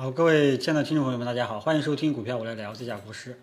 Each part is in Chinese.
好，各位亲爱的听众朋友们，大家好，欢迎收听股票我来聊这家股市。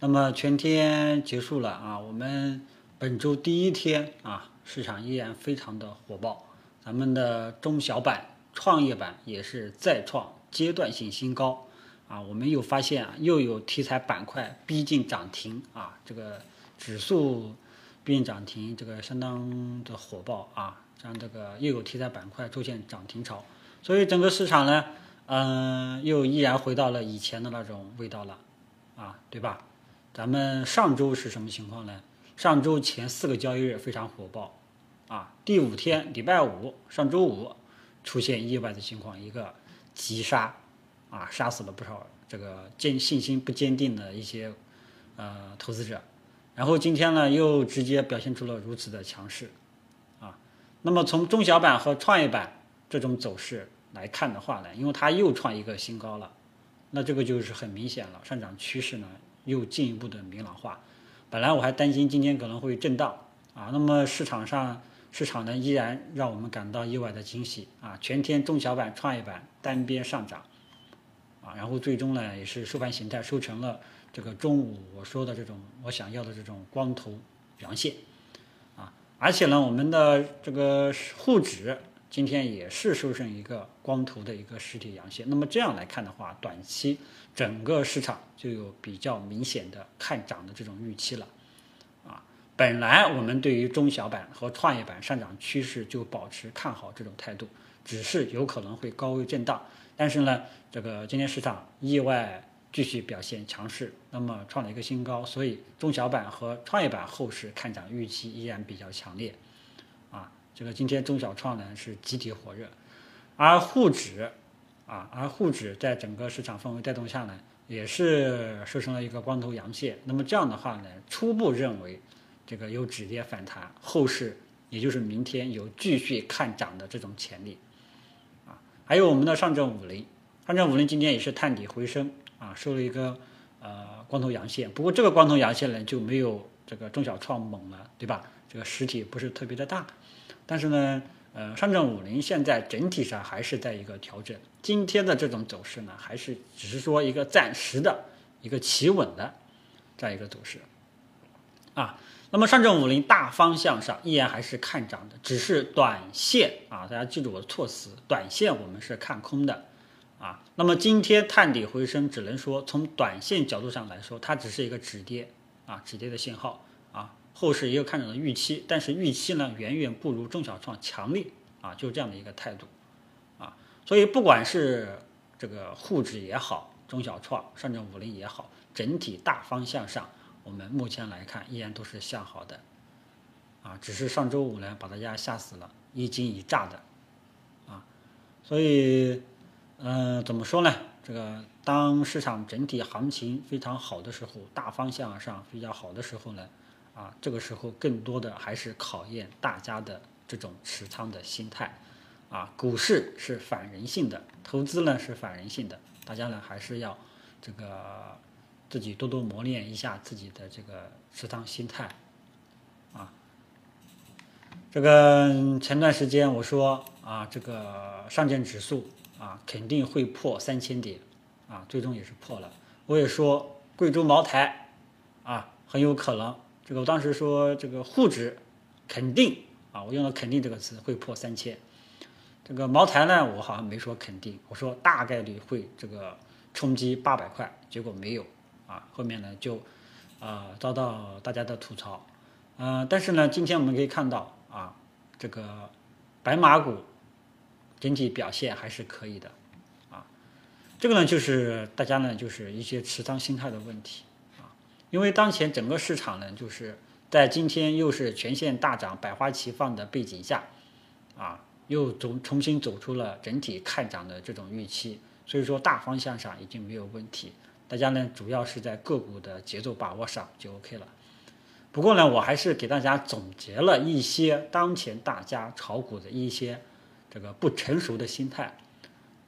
那么全天结束了啊，我们本周第一天啊，市场依然非常的火爆，咱们的中小板、创业板也是再创阶段性新高啊。我们又发现啊，又有题材板块逼近涨停啊，这个指数逼近涨停，这个相当的火爆啊，像这个又有题材板块出现涨停潮，所以整个市场呢。嗯，又依然回到了以前的那种味道了，啊，对吧？咱们上周是什么情况呢？上周前四个交易日非常火爆，啊，第五天礼拜五，上周五出现意外的情况，一个急杀，啊，杀死了不少这个坚信心不坚定的一些呃投资者，然后今天呢又直接表现出了如此的强势，啊，那么从中小板和创业板这种走势。来看的话呢，因为它又创一个新高了，那这个就是很明显了，上涨趋势呢又进一步的明朗化。本来我还担心今天可能会震荡啊，那么市场上市场呢依然让我们感到意外的惊喜啊，全天中小板、创业板单边上涨啊，然后最终呢也是收盘形态收成了这个中午我说的这种我想要的这种光头阳线啊，而且呢我们的这个沪指。今天也是收成一个光头的一个实体阳线，那么这样来看的话，短期整个市场就有比较明显的看涨的这种预期了，啊，本来我们对于中小板和创业板上涨趋势就保持看好这种态度，只是有可能会高位震荡，但是呢，这个今天市场意外继续表现强势，那么创了一个新高，所以中小板和创业板后市看涨预期依然比较强烈。这个今天中小创呢是集体火热，而沪指啊，而沪指在整个市场氛围带动下呢，也是收成了一个光头阳线。那么这样的话呢，初步认为这个有止跌反弹，后市也就是明天有继续看涨的这种潜力啊。还有我们的上证五零，上证五零今天也是探底回升啊，收了一个呃光头阳线。不过这个光头阳线呢就没有这个中小创猛了，对吧？这个实体不是特别的大。但是呢，呃，上证五零现在整体上还是在一个调整。今天的这种走势呢，还是只是说一个暂时的一个企稳的这样一个走势啊。那么上证五零大方向上依然还是看涨的，只是短线啊，大家记住我的措辞，短线我们是看空的啊。那么今天探底回升，只能说从短线角度上来说，它只是一个止跌啊，止跌的信号啊。后市也有看涨的预期，但是预期呢远远不如中小创强烈啊，就是这样的一个态度啊。所以不管是这个沪指也好，中小创、上证五零也好，整体大方向上，我们目前来看依然都是向好的啊。只是上周五呢把大家吓死了，一惊一乍的啊。所以嗯，怎么说呢？这个当市场整体行情非常好的时候，大方向上比较好的时候呢？啊，这个时候更多的还是考验大家的这种持仓的心态，啊，股市是反人性的，投资呢是反人性的，大家呢还是要这个自己多多磨练一下自己的这个持仓心态，啊，这个前段时间我说啊，这个上证指数啊肯定会破三千点，啊，最终也是破了，我也说贵州茅台啊很有可能。这个我当时说，这个沪指肯定啊，我用了“肯定”这个词会破三千。这个茅台呢，我好像没说肯定，我说大概率会这个冲击八百块，结果没有啊。后面呢就啊遭到大家的吐槽，嗯，但是呢，今天我们可以看到啊，这个白马股整体表现还是可以的啊。这个呢就是大家呢就是一些持仓心态的问题。因为当前整个市场呢，就是在今天又是全线大涨、百花齐放的背景下，啊，又重重新走出了整体看涨的这种预期，所以说大方向上已经没有问题。大家呢，主要是在个股的节奏把握上就 OK 了。不过呢，我还是给大家总结了一些当前大家炒股的一些这个不成熟的心态，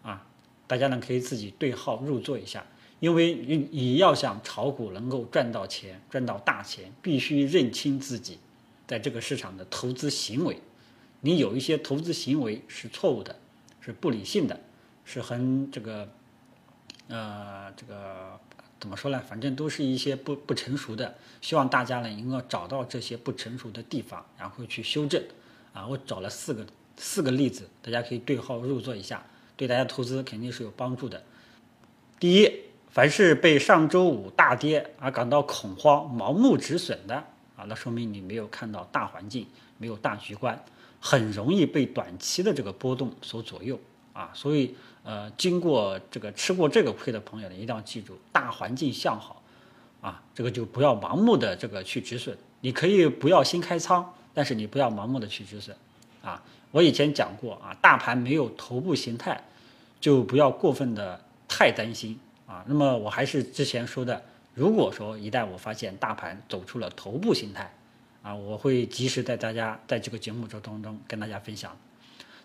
啊，大家呢可以自己对号入座一下。因为你你要想炒股能够赚到钱、赚到大钱，必须认清自己在这个市场的投资行为。你有一些投资行为是错误的，是不理性的，是很这个呃，这个怎么说呢？反正都是一些不不成熟的，希望大家呢能够找到这些不成熟的地方，然后去修正。啊，我找了四个四个例子，大家可以对号入座一下，对大家投资肯定是有帮助的。第一，凡是被上周五大跌而感到恐慌、盲目止损的啊，那说明你没有看到大环境，没有大局观，很容易被短期的这个波动所左右啊。所以，呃，经过这个吃过这个亏的朋友呢，一定要记住，大环境向好啊，这个就不要盲目的这个去止损。你可以不要新开仓，但是你不要盲目的去止损啊。我以前讲过啊，大盘没有头部形态，就不要过分的。太担心啊！那么我还是之前说的，如果说一旦我发现大盘走出了头部形态，啊，我会及时带大家在这个节目中当中跟大家分享。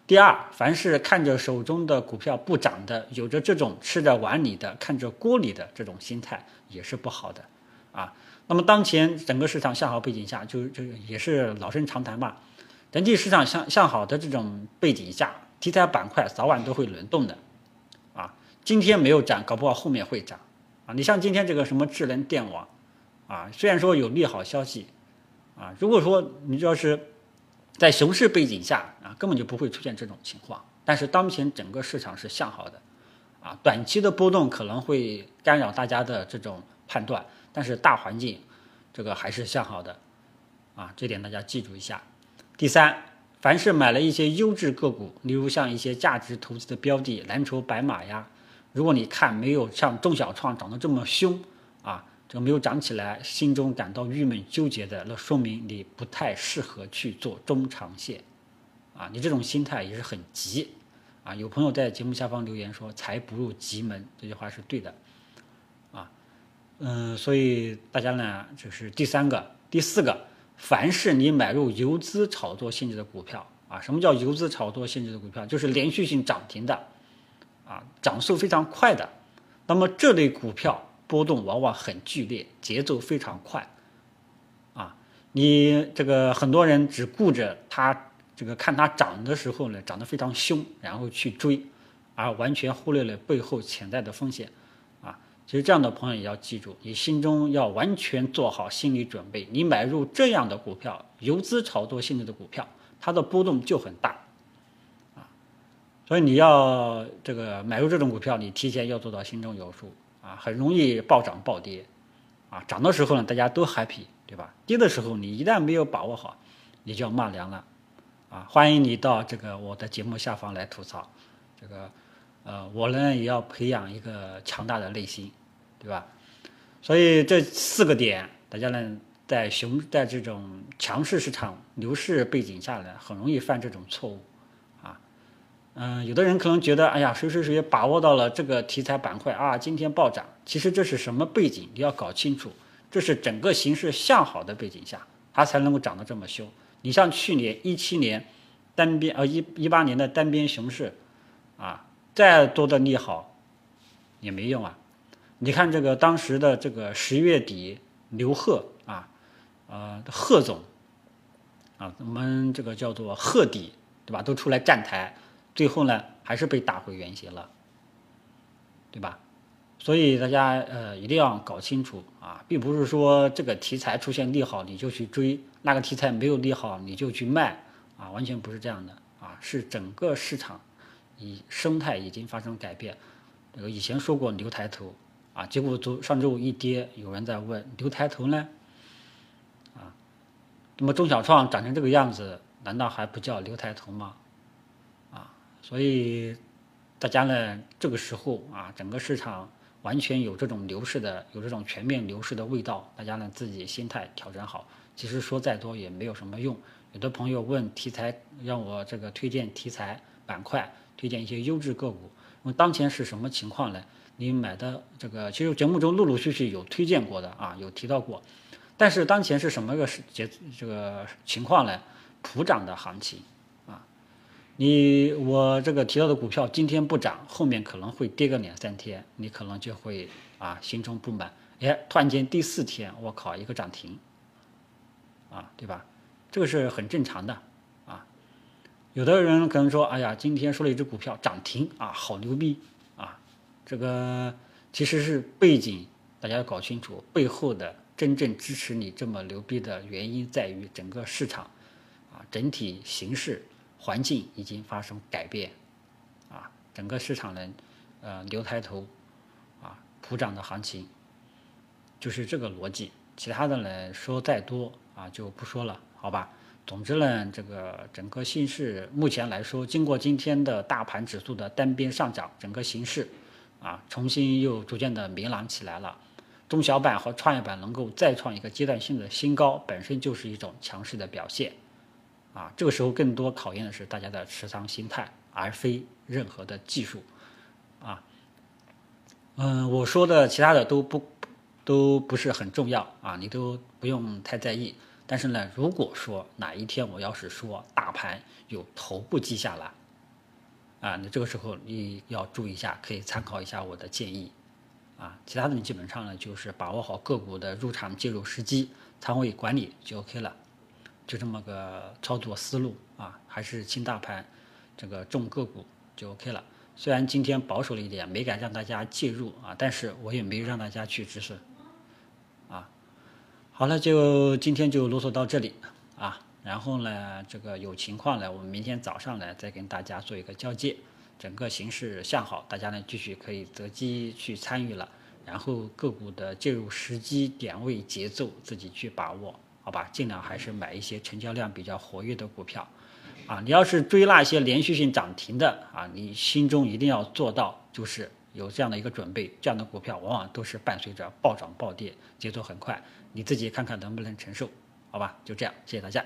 第二，凡是看着手中的股票不涨的，有着这种吃着碗里的看着锅里的这种心态，也是不好的啊。那么当前整个市场向好背景下，就就也是老生常谈嘛，整体市场向向好的这种背景下，题材板块早晚都会轮动的。今天没有涨，搞不好后面会涨，啊，你像今天这个什么智能电网，啊，虽然说有利好消息，啊，如果说你要是在熊市背景下，啊，根本就不会出现这种情况。但是当前整个市场是向好的，啊，短期的波动可能会干扰大家的这种判断，但是大环境这个还是向好的，啊，这点大家记住一下。第三，凡是买了一些优质个股，例如像一些价值投资的标的，蓝筹白马呀。如果你看没有像中小创涨得这么凶啊，这个没有涨起来，心中感到郁闷纠结的，那说明你不太适合去做中长线，啊，你这种心态也是很急，啊，有朋友在节目下方留言说“财不入急门”，这句话是对的，啊，嗯，所以大家呢，这是第三个、第四个，凡是你买入游资炒作性质的股票，啊，什么叫游资炒作性质的股票？就是连续性涨停的。啊，涨速非常快的，那么这类股票波动往往很剧烈，节奏非常快。啊，你这个很多人只顾着它这个看它涨的时候呢，涨得非常凶，然后去追，而完全忽略了背后潜在的风险。啊，其实这样的朋友也要记住，你心中要完全做好心理准备，你买入这样的股票，游资炒作性质的股票，它的波动就很大。所以你要这个买入这种股票，你提前要做到心中有数啊，很容易暴涨暴跌，啊，涨的时候呢大家都 happy，对吧？跌的时候你一旦没有把握好，你就要骂凉了，啊，欢迎你到这个我的节目下方来吐槽，这个，呃，我呢也要培养一个强大的内心，对吧？所以这四个点，大家呢在熊在这种强势市场牛市背景下呢，很容易犯这种错误。嗯，有的人可能觉得，哎呀，谁谁谁把握到了这个题材板块啊，今天暴涨。其实这是什么背景？你要搞清楚，这是整个形势向好的背景下，它才能够涨得这么凶。你像去年一七年单边呃一一八年的单边熊市，啊，再多的利好也没用啊。你看这个当时的这个十月底，刘贺啊，呃贺总啊，我们这个叫做贺底，对吧？都出来站台。最后呢，还是被打回原形了，对吧？所以大家呃一定要搞清楚啊，并不是说这个题材出现利好你就去追，那个题材没有利好你就去卖啊，完全不是这样的啊，是整个市场以生态已经发生改变。这个以前说过牛抬头啊，结果昨上周五一跌，有人在问牛抬头呢？啊，那么中小创长成这个样子，难道还不叫牛抬头吗？所以，大家呢，这个时候啊，整个市场完全有这种牛市的，有这种全面牛市的味道。大家呢，自己心态调整好。其实说再多也没有什么用。有的朋友问题材，让我这个推荐题材板块，推荐一些优质个股。那么当前是什么情况呢？你买的这个，其实节目中陆陆续续有推荐过的啊，有提到过。但是当前是什么个节这个情况呢？普涨的行情。你我这个提到的股票今天不涨，后面可能会跌个两三天，你可能就会啊心中不满，哎，突然间第四天我靠一个涨停，啊对吧？这个是很正常的啊。有的人可能说，哎呀，今天说了一只股票涨停啊，好牛逼啊，这个其实是背景，大家要搞清楚背后的真正支持你这么牛逼的原因在于整个市场啊整体形势环境已经发生改变啊，整个市场呢呃牛抬头啊普涨的行情就是这个逻辑，其他的呢说再多啊就不说了，好吧？总之呢，这个整个形势目前来说，经过今天的大盘指数的单边上涨，整个形势啊重新又逐渐的明朗起来了。中小板和创业板能够再创一个阶段性的新高，本身就是一种强势的表现啊。这个时候更多考验的是大家的持仓心态，而非任何的技术啊。嗯，我说的其他的都不都不是很重要啊，你都不用太在意。但是呢，如果说哪一天我要是说大盘有头部迹象了，啊，那这个时候你要注意一下，可以参考一下我的建议，啊，其他的你基本上呢就是把握好个股的入场介入时机，仓位管理就 OK 了，就这么个操作思路啊，还是轻大盘，这个重个股就 OK 了。虽然今天保守了一点，没敢让大家介入啊，但是我也没让大家去止损。啊好了，就今天就啰嗦到这里啊。然后呢，这个有情况呢，我们明天早上呢再跟大家做一个交接。整个形势向好，大家呢继续可以择机去参与了。然后个股的介入时机、点位、节奏自己去把握，吧？尽量还是买一些成交量比较活跃的股票啊。你要是追那些连续性涨停的啊，你心中一定要做到就是有这样的一个准备。这样的股票往往都是伴随着暴涨暴跌，节奏很快。你自己看看能不能承受，好吧？就这样，谢谢大家。